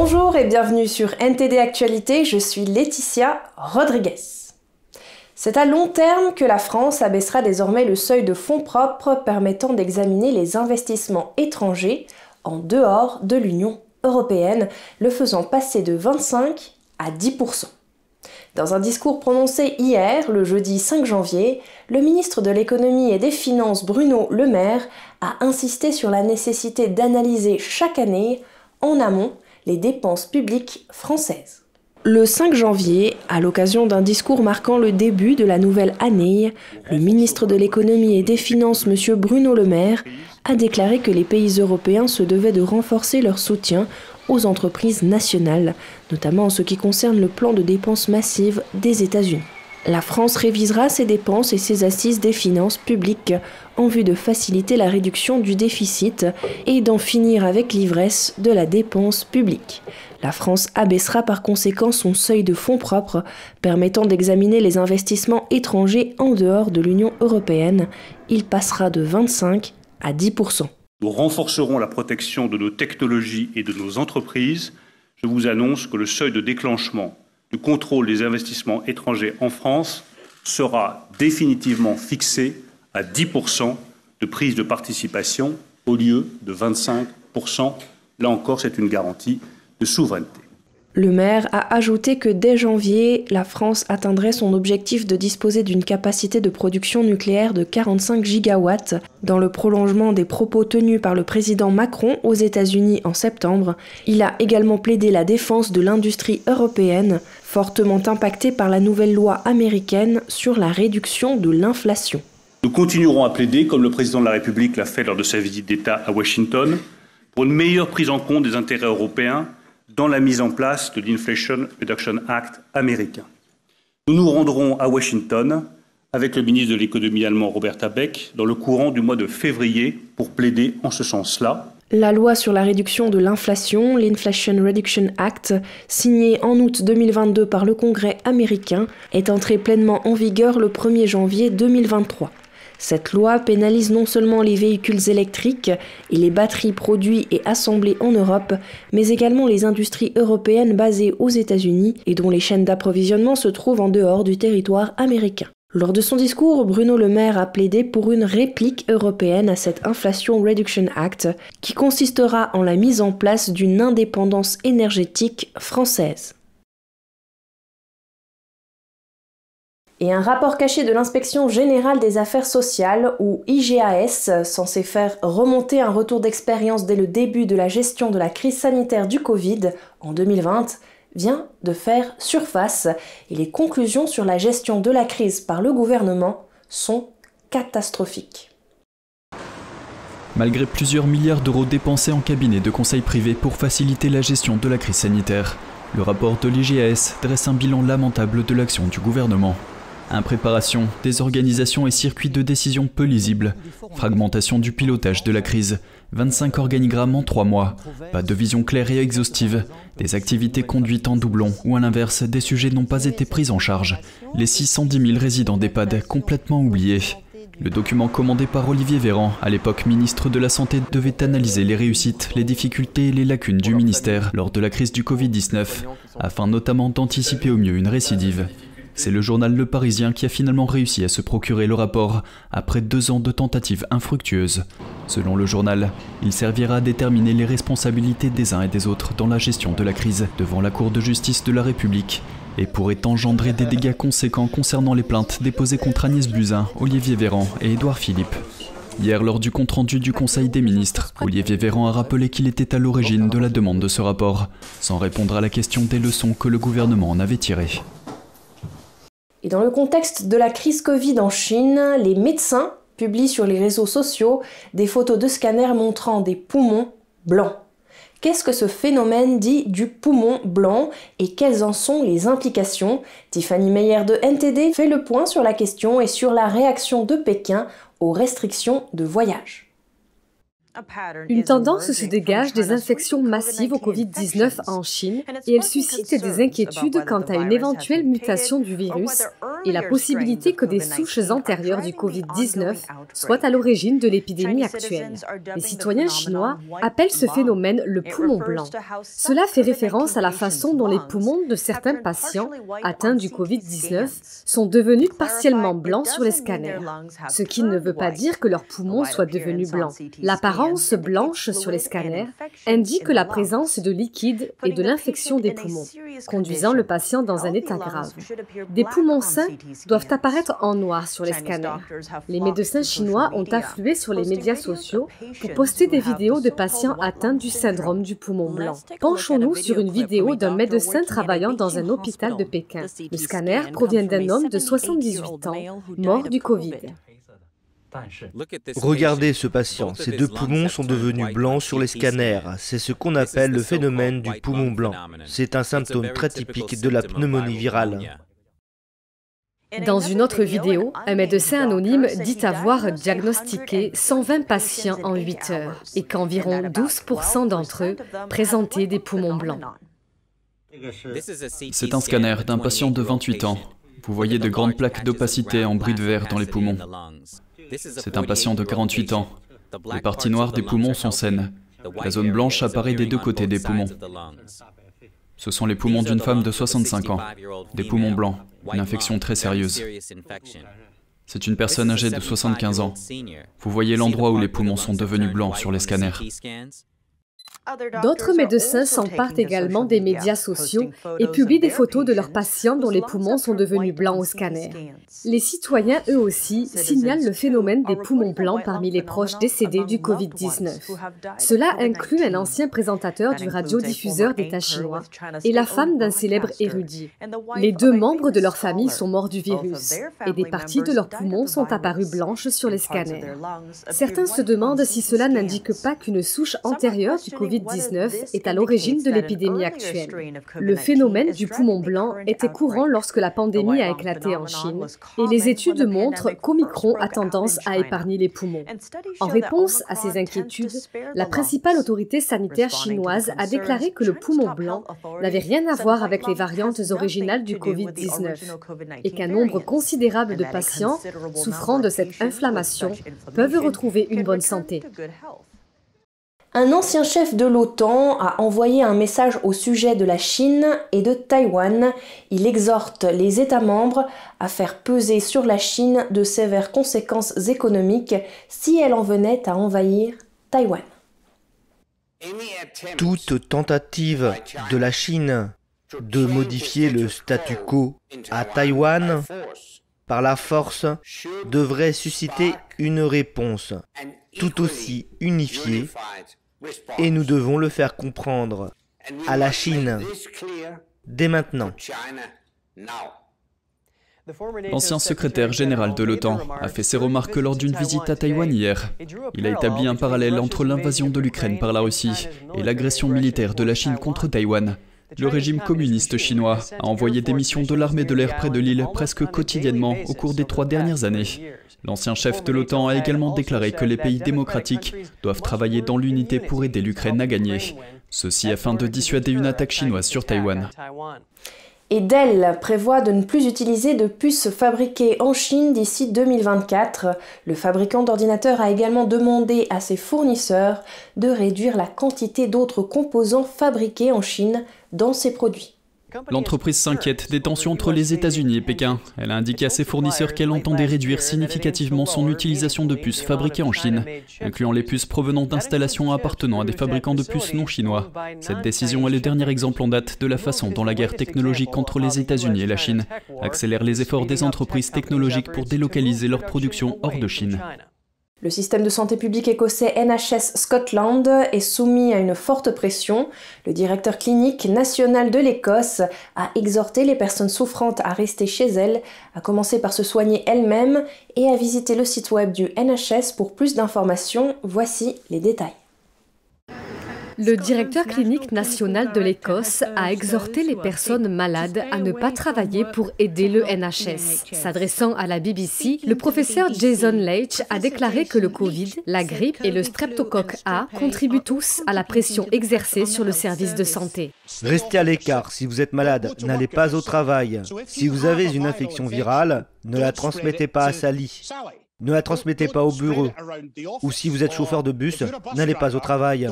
Bonjour et bienvenue sur NTD Actualité, je suis Laetitia Rodriguez. C'est à long terme que la France abaissera désormais le seuil de fonds propres permettant d'examiner les investissements étrangers en dehors de l'Union européenne, le faisant passer de 25 à 10%. Dans un discours prononcé hier, le jeudi 5 janvier, le ministre de l'économie et des finances Bruno Le Maire a insisté sur la nécessité d'analyser chaque année, en amont, les dépenses publiques françaises. Le 5 janvier, à l'occasion d'un discours marquant le début de la nouvelle année, le ministre de l'économie et des finances, M. Bruno Le Maire, a déclaré que les pays européens se devaient de renforcer leur soutien aux entreprises nationales, notamment en ce qui concerne le plan de dépenses massives des États-Unis. La France révisera ses dépenses et ses assises des finances publiques en vue de faciliter la réduction du déficit et d'en finir avec l'ivresse de la dépense publique. La France abaissera par conséquent son seuil de fonds propres permettant d'examiner les investissements étrangers en dehors de l'Union européenne. Il passera de 25 à 10% Nous renforcerons la protection de nos technologies et de nos entreprises. Je vous annonce que le seuil de déclenchement du contrôle des investissements étrangers en France sera définitivement fixé à 10% de prise de participation au lieu de 25%. Là encore, c'est une garantie de souveraineté. Le maire a ajouté que dès janvier, la France atteindrait son objectif de disposer d'une capacité de production nucléaire de 45 gigawatts, dans le prolongement des propos tenus par le président Macron aux États-Unis en septembre. Il a également plaidé la défense de l'industrie européenne, fortement impactée par la nouvelle loi américaine sur la réduction de l'inflation. Nous continuerons à plaider, comme le président de la République l'a fait lors de sa visite d'État à Washington, pour une meilleure prise en compte des intérêts européens dans la mise en place de l'Inflation Reduction Act américain. Nous nous rendrons à Washington avec le ministre de l'économie allemand Robert Habeck dans le courant du mois de février pour plaider en ce sens-là. La loi sur la réduction de l'inflation, l'Inflation Reduction Act, signée en août 2022 par le Congrès américain, est entrée pleinement en vigueur le 1er janvier 2023. Cette loi pénalise non seulement les véhicules électriques et les batteries produites et assemblées en Europe, mais également les industries européennes basées aux États-Unis et dont les chaînes d'approvisionnement se trouvent en dehors du territoire américain. Lors de son discours, Bruno Le Maire a plaidé pour une réplique européenne à cette Inflation Reduction Act, qui consistera en la mise en place d'une indépendance énergétique française. Et un rapport caché de l'inspection générale des affaires sociales, ou IGAS, censé faire remonter un retour d'expérience dès le début de la gestion de la crise sanitaire du Covid en 2020, vient de faire surface et les conclusions sur la gestion de la crise par le gouvernement sont catastrophiques. Malgré plusieurs milliards d'euros dépensés en cabinet de conseil privé pour faciliter la gestion de la crise sanitaire, le rapport de l'IGAS dresse un bilan lamentable de l'action du gouvernement. Impréparation, désorganisation et circuits de décision peu lisibles, fragmentation du pilotage de la crise, 25 organigrammes en 3 mois, pas de vision claire et exhaustive, des activités conduites en doublon ou à l'inverse, des sujets n'ont pas été pris en charge, les 610 000 résidents d'EHPAD complètement oubliés. Le document commandé par Olivier Véran, à l'époque ministre de la Santé, devait analyser les réussites, les difficultés et les lacunes du ministère lors de la crise du Covid-19, afin notamment d'anticiper au mieux une récidive. C'est le journal Le Parisien qui a finalement réussi à se procurer le rapport après deux ans de tentatives infructueuses. Selon le journal, il servira à déterminer les responsabilités des uns et des autres dans la gestion de la crise devant la Cour de justice de la République et pourrait engendrer des dégâts conséquents concernant les plaintes déposées contre Agnès Buzyn, Olivier Véran et Édouard Philippe. Hier, lors du compte-rendu du Conseil des ministres, Olivier Véran a rappelé qu'il était à l'origine de la demande de ce rapport, sans répondre à la question des leçons que le gouvernement en avait tirées. Et dans le contexte de la crise Covid en Chine, les médecins publient sur les réseaux sociaux des photos de scanners montrant des poumons blancs. Qu'est-ce que ce phénomène dit du poumon blanc et quelles en sont les implications? Tiffany Meyer de NTD fait le point sur la question et sur la réaction de Pékin aux restrictions de voyage. Une tendance se dégage des infections massives au Covid-19 en Chine et elle suscite des inquiétudes quant à une éventuelle mutation du virus et la possibilité que des souches antérieures du Covid-19 soient à l'origine de l'épidémie actuelle. Les citoyens chinois appellent ce phénomène le poumon blanc. Cela fait référence à la façon dont les poumons de certains patients atteints du Covid-19 sont devenus partiellement blancs sur les scanners, ce qui ne veut pas dire que leurs poumons soient devenus blancs. L'apparence blanche sur les scanners indique la présence de liquide et de l'infection des poumons, conduisant le patient dans un état grave. Des poumons sains doivent apparaître en noir sur les scanners. Les médecins chinois ont afflué sur les médias sociaux pour poster des vidéos de patients atteints du syndrome du poumon blanc. Penchons-nous sur une vidéo d'un médecin travaillant dans un hôpital de Pékin. Le scanner provient d'un homme de 78 ans, mort du Covid. Regardez ce patient, ses deux poumons sont devenus blancs sur les scanners. C'est ce qu'on appelle le phénomène du poumon blanc. C'est un symptôme très typique de la pneumonie virale. Dans une autre vidéo, un médecin anonyme dit avoir diagnostiqué 120 patients en 8 heures et qu'environ 12% d'entre eux présentaient des poumons blancs. C'est un scanner d'un patient de 28 ans. Vous voyez de grandes plaques d'opacité en bruit de verre dans les poumons. C'est un patient de 48 ans. Les parties noires des poumons sont saines. La zone blanche apparaît des deux côtés des poumons. Ce sont les poumons d'une femme de 65 ans, des poumons blancs, une infection très sérieuse. C'est une personne âgée de 75 ans. Vous voyez l'endroit où les poumons sont devenus blancs sur les scanners. D'autres médecins s'emparent également des médias sociaux et publient des photos de leurs patients dont les poumons sont devenus blancs au scanner. Les citoyens, eux aussi, signalent le phénomène des poumons blancs parmi les proches décédés du Covid-19. Cela inclut un ancien présentateur du radiodiffuseur d'État chinois et la femme d'un célèbre érudit. Les deux membres de leur famille sont morts du virus et des parties de leurs poumons sont apparues blanches sur les scanners. Certains se demandent si cela n'indique pas qu'une souche antérieure du Covid 19 est à l'origine de l'épidémie actuelle. Le phénomène du poumon blanc était courant lorsque la pandémie a éclaté en Chine et les études montrent qu'Omicron a tendance à épargner les poumons. En réponse à ces inquiétudes, la principale autorité sanitaire chinoise a déclaré que le poumon blanc n'avait rien à voir avec les variantes originales du Covid-19 et qu'un nombre considérable de patients souffrant de cette inflammation peuvent retrouver une bonne santé. Un ancien chef de l'OTAN a envoyé un message au sujet de la Chine et de Taïwan. Il exhorte les États membres à faire peser sur la Chine de sévères conséquences économiques si elle en venait à envahir Taïwan. Toute tentative de la Chine de modifier le statu quo à Taïwan par la force devrait susciter une réponse tout aussi unifiée et nous devons le faire comprendre à la Chine dès maintenant. L'ancien secrétaire général de l'OTAN a fait ses remarques lors d'une visite à Taïwan hier. Il a établi un parallèle entre l'invasion de l'Ukraine par la Russie et l'agression militaire de la Chine contre Taïwan. Le régime communiste chinois a envoyé des missions de l'armée de l'air près de l'île presque quotidiennement au cours des trois dernières années. L'ancien chef de l'OTAN a également déclaré que les pays démocratiques doivent travailler dans l'unité pour aider l'Ukraine à gagner, ceci afin de dissuader une attaque chinoise sur Taïwan. Et Dell prévoit de ne plus utiliser de puces fabriquées en Chine d'ici 2024. Le fabricant d'ordinateurs a également demandé à ses fournisseurs de réduire la quantité d'autres composants fabriqués en Chine dans ses produits. L'entreprise s'inquiète des tensions entre les États-Unis et Pékin. Elle a indiqué à ses fournisseurs qu'elle entendait réduire significativement son utilisation de puces fabriquées en Chine, incluant les puces provenant d'installations appartenant à des fabricants de puces non chinois. Cette décision est le dernier exemple en date de la façon dont la guerre technologique entre les États-Unis et la Chine accélère les efforts des entreprises technologiques pour délocaliser leur production hors de Chine. Le système de santé publique écossais NHS Scotland est soumis à une forte pression. Le directeur clinique national de l'Écosse a exhorté les personnes souffrantes à rester chez elles, à commencer par se soigner elles-mêmes et à visiter le site web du NHS pour plus d'informations. Voici les détails. Le directeur clinique national de l'Écosse a exhorté les personnes malades à ne pas travailler pour aider le NHS. S'adressant à la BBC, le professeur Jason Leitch a déclaré que le Covid, la grippe et le streptocoque A contribuent tous à la pression exercée sur le service de santé. Restez à l'écart si vous êtes malade, n'allez pas au travail. Si vous avez une infection virale, ne la transmettez pas à Sally. Ne la transmettez pas au bureau. Ou si vous êtes chauffeur de bus, n'allez pas au travail.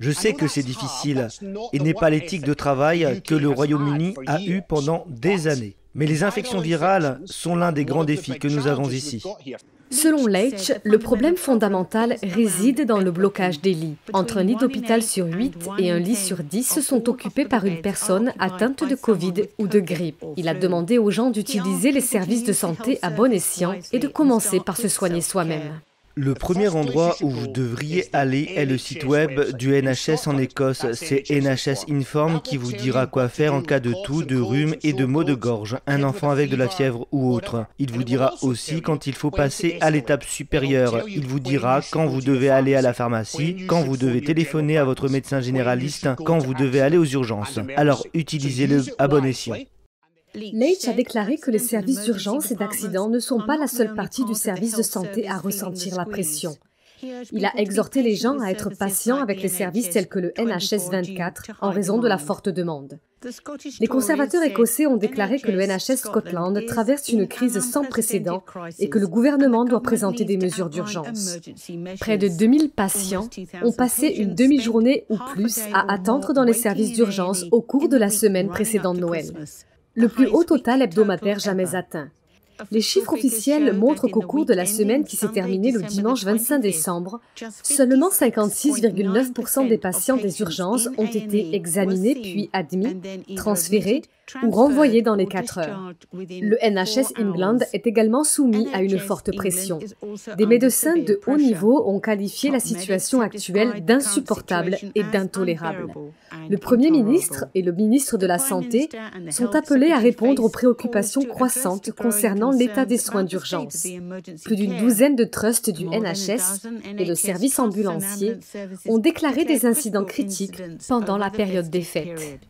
Je sais que c'est difficile et n'est pas l'éthique de travail que le Royaume-Uni a eu pendant des années. Mais les infections virales sont l'un des grands défis que nous avons ici. Selon Leitch, le problème fondamental réside dans le blocage des lits. Entre un lit d'hôpital sur 8 et un lit sur 10 sont occupés par une personne atteinte de Covid ou de grippe. Il a demandé aux gens d'utiliser les services de santé à bon escient et de commencer par se soigner soi-même. Le premier endroit où vous devriez aller est le site web du NHS en Écosse. C'est NHS Inform qui vous dira quoi faire en cas de toux, de rhume et de maux de gorge, un enfant avec de la fièvre ou autre. Il vous dira aussi quand il faut passer à l'étape supérieure. Il vous dira quand vous devez aller à la pharmacie, quand vous devez téléphoner à votre médecin généraliste, quand vous devez aller aux urgences. Alors utilisez-le à bon escient. Leitch a déclaré que les services d'urgence et d'accident ne sont pas la seule partie du service de santé à ressentir la pression. Il a exhorté les gens à être patients avec les services tels que le NHS 24 en raison de la forte demande. Les conservateurs écossais ont déclaré que le NHS Scotland traverse une crise sans précédent et que le gouvernement doit présenter des mesures d'urgence. Près de 2000 patients ont passé une demi-journée ou plus à attendre dans les services d'urgence au cours de la semaine précédant Noël le plus haut total hebdomadaire jamais atteint. Les chiffres officiels montrent qu'au cours de la semaine qui s'est terminée le dimanche 25 décembre, seulement 56,9% des patients des urgences ont été examinés puis admis, transférés ou renvoyés dans les 4 heures. Le NHS England est également soumis à une forte pression. Des médecins de haut niveau ont qualifié la situation actuelle d'insupportable et d'intolérable. Le Premier ministre et le ministre de la Santé sont appelés à répondre aux préoccupations croissantes concernant l'état des soins d'urgence. Plus d'une douzaine de trusts du NHS et le service ambulancier ont déclaré des incidents critiques pendant la période des fêtes.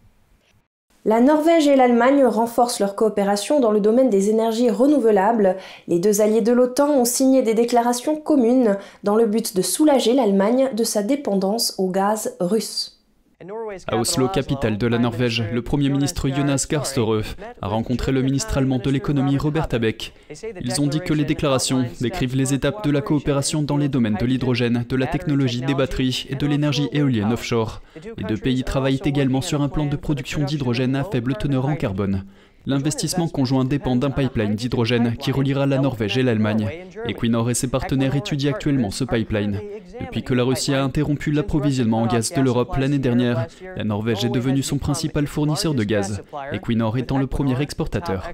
La Norvège et l'Allemagne renforcent leur coopération dans le domaine des énergies renouvelables. Les deux alliés de l'OTAN ont signé des déclarations communes dans le but de soulager l'Allemagne de sa dépendance au gaz russe. À Oslo, capitale de la Norvège, le Premier ministre Jonas Gahr Støre a rencontré le ministre allemand de l'économie Robert Habeck. Ils ont dit que les déclarations décrivent les étapes de la coopération dans les domaines de l'hydrogène, de la technologie des batteries et de l'énergie éolienne offshore. Les deux pays travaillent également sur un plan de production d'hydrogène à faible teneur en carbone. L'investissement conjoint dépend d'un pipeline d'hydrogène qui reliera la Norvège et l'Allemagne. Equinor et ses partenaires étudient actuellement ce pipeline. Depuis que la Russie a interrompu l'approvisionnement en gaz de l'Europe l'année dernière, la Norvège est devenue son principal fournisseur de gaz, Equinor étant le premier exportateur.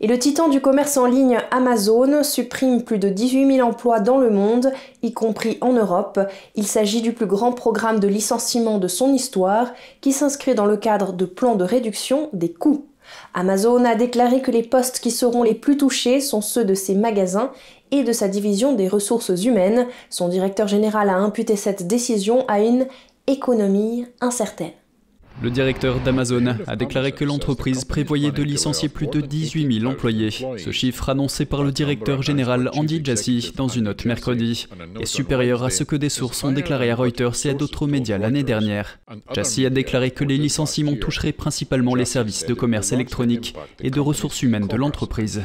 Et le titan du commerce en ligne Amazon supprime plus de 18 000 emplois dans le monde, y compris en Europe. Il s'agit du plus grand programme de licenciement de son histoire qui s'inscrit dans le cadre de plans de réduction des coûts. Amazon a déclaré que les postes qui seront les plus touchés sont ceux de ses magasins et de sa division des ressources humaines. Son directeur général a imputé cette décision à une économie incertaine. Le directeur d'Amazon a déclaré que l'entreprise prévoyait de licencier plus de 18 000 employés. Ce chiffre annoncé par le directeur général Andy Jassy dans une note mercredi est supérieur à ce que des sources ont déclaré à Reuters et à d'autres médias l'année dernière. Jassy a déclaré que les licenciements toucheraient principalement les services de commerce électronique et de ressources humaines de l'entreprise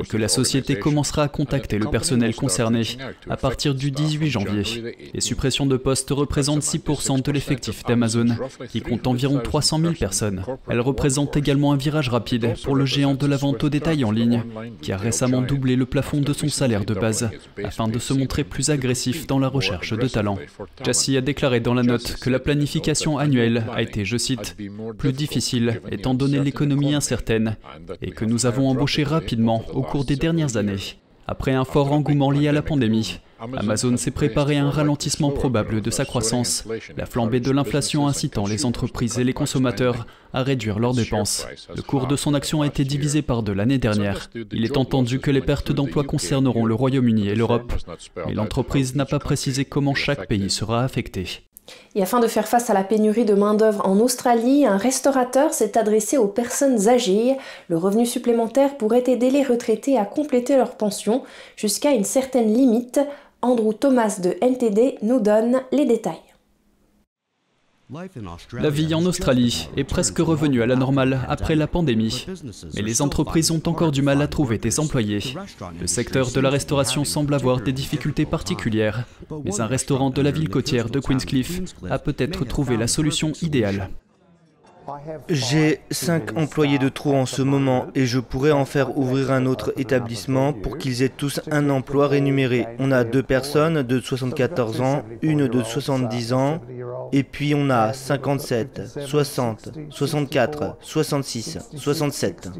et que la société commencera à contacter le personnel concerné à partir du 18 janvier. Les suppressions de postes représentent 6% de l'effectif d'Amazon qui compte environ 300 000 personnes. Elle représente également un virage rapide pour le géant de la vente au détail en ligne, qui a récemment doublé le plafond de son salaire de base, afin de se montrer plus agressif dans la recherche de talents. Jassy a déclaré dans la note que la planification annuelle a été, je cite, plus difficile étant donné l'économie incertaine, et que nous avons embauché rapidement au cours des dernières années. Après un fort engouement lié à la pandémie, Amazon s'est préparé à un ralentissement probable de sa croissance, la flambée de l'inflation incitant les entreprises et les consommateurs à réduire leurs dépenses. Le cours de son action a été divisé par deux l'année dernière. Il est entendu que les pertes d'emplois concerneront le Royaume-Uni et l'Europe, mais l'entreprise n'a pas précisé comment chaque pays sera affecté. Et afin de faire face à la pénurie de main-d'œuvre en Australie, un restaurateur s'est adressé aux personnes âgées. Le revenu supplémentaire pourrait aider les retraités à compléter leur pension jusqu'à une certaine limite. Andrew Thomas de NTD nous donne les détails. La vie en Australie est presque revenue à la normale après la pandémie, mais les entreprises ont encore du mal à trouver des employés. Le secteur de la restauration semble avoir des difficultés particulières, mais un restaurant de la ville côtière de Queenscliff a peut-être trouvé la solution idéale. J'ai cinq employés de trop en ce moment et je pourrais en faire ouvrir un autre établissement pour qu'ils aient tous un emploi rémunéré. On a deux personnes de 74 ans, une de 70 ans et puis on a 57, 60, 64, 66, 67.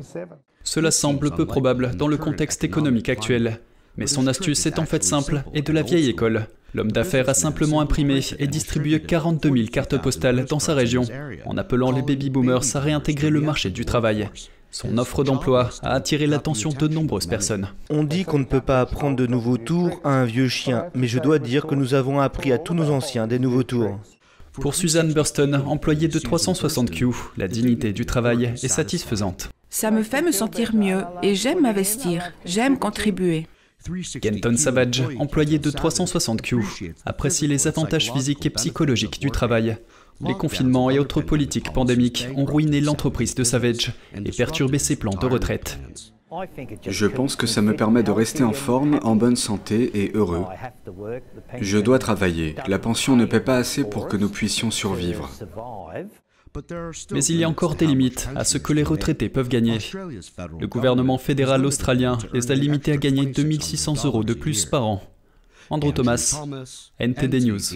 Cela semble peu probable dans le contexte économique actuel. Mais son astuce est en fait simple et de la vieille école. L'homme d'affaires a simplement imprimé et distribué 42 000 cartes postales dans sa région, en appelant les baby-boomers à réintégrer le marché du travail. Son offre d'emploi a attiré l'attention de nombreuses personnes. On dit qu'on ne peut pas apprendre de nouveaux tours à un vieux chien, mais je dois dire que nous avons appris à tous nos anciens des nouveaux tours. Pour Suzanne Burston, employée de 360Q, la dignité du travail est satisfaisante. Ça me fait me sentir mieux et j'aime m'investir, j'aime contribuer. Kenton Savage, employé de 360Q, apprécie les avantages physiques et psychologiques du travail. Les confinements et autres politiques pandémiques ont ruiné l'entreprise de Savage et perturbé ses plans de retraite. Je pense que ça me permet de rester en forme, en bonne santé et heureux. Je dois travailler. La pension ne paie pas assez pour que nous puissions survivre. Mais il y a encore des limites à ce que les retraités peuvent gagner. Le gouvernement fédéral australien les a limités à gagner 2600 euros de plus par an. Andrew Thomas, NTD News.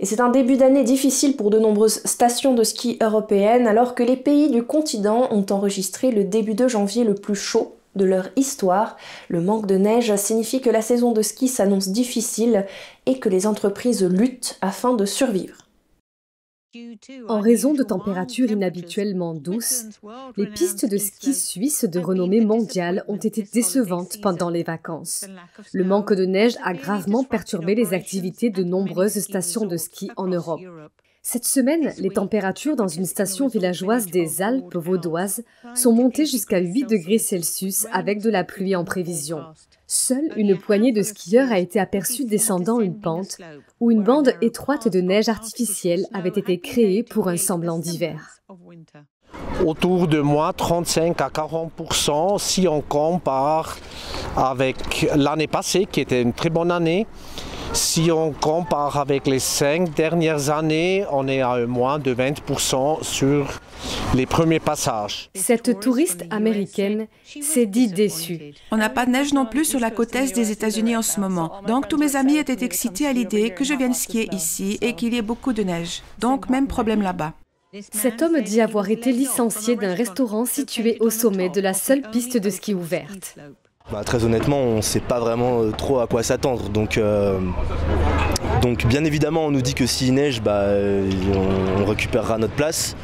Et c'est un début d'année difficile pour de nombreuses stations de ski européennes alors que les pays du continent ont enregistré le début de janvier le plus chaud de leur histoire. Le manque de neige signifie que la saison de ski s'annonce difficile et que les entreprises luttent afin de survivre. En raison de températures inhabituellement douces, les pistes de ski suisses de renommée mondiale ont été décevantes pendant les vacances. Le manque de neige a gravement perturbé les activités de nombreuses stations de ski en Europe. Cette semaine, les températures dans une station villageoise des Alpes vaudoises sont montées jusqu'à 8 degrés Celsius avec de la pluie en prévision. Seule une poignée de skieurs a été aperçue descendant une pente où une bande étroite de neige artificielle avait été créée pour un semblant d'hiver. Autour de moi, 35 à 40% si on compare avec l'année passée, qui était une très bonne année. Si on compare avec les cinq dernières années, on est à moins de 20% sur les premiers passages. Cette touriste américaine s'est dit déçue. On n'a pas de neige non plus sur la côte est des États-Unis en ce moment. Donc tous mes amis étaient excités à l'idée que je vienne skier ici et qu'il y ait beaucoup de neige. Donc même problème là-bas. Cet homme dit avoir été licencié d'un restaurant situé au sommet de la seule piste de ski ouverte. Bah, très honnêtement, on ne sait pas vraiment euh, trop à quoi s'attendre. Donc, euh, donc bien évidemment, on nous dit que s'il neige, bah, euh, on, récupérera notre place.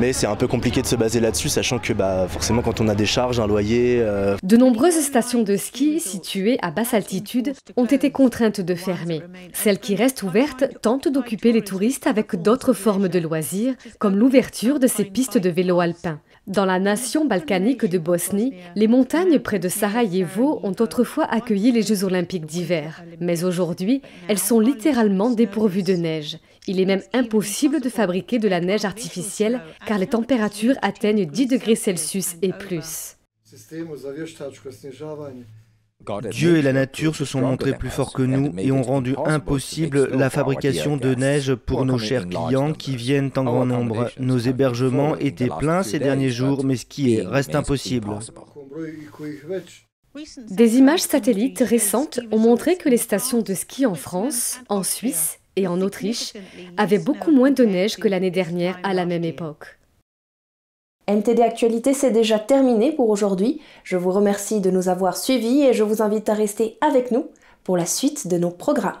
Mais c'est un peu compliqué de se baser là-dessus, sachant que bah, forcément, quand on a des charges, un loyer... De nombreuses stations de ski situées à basse altitude ont été contraintes de fermer. Celles qui restent ouvertes tentent d'occuper les touristes avec d'autres formes de loisirs, comme l'ouverture de ces pistes de vélo alpin. Dans la nation balkanique de Bosnie, les montagnes près de Sarajevo ont autrefois accueilli les Jeux olympiques d'hiver. Mais aujourd'hui, elles sont littéralement dépourvues de neige. Il est même impossible de fabriquer de la neige artificielle car les températures atteignent 10 degrés Celsius et plus. Dieu et la nature se sont montrés plus forts que nous et ont rendu impossible la fabrication de neige pour nos chers clients qui viennent en grand nombre. Nos hébergements étaient pleins ces derniers jours, mais skier reste impossible. Des images satellites récentes ont montré que les stations de ski en France, en Suisse et en Autriche avaient beaucoup moins de neige que l'année dernière à la même époque. NTD Actualité, c'est déjà terminé pour aujourd'hui. Je vous remercie de nous avoir suivis et je vous invite à rester avec nous pour la suite de nos programmes.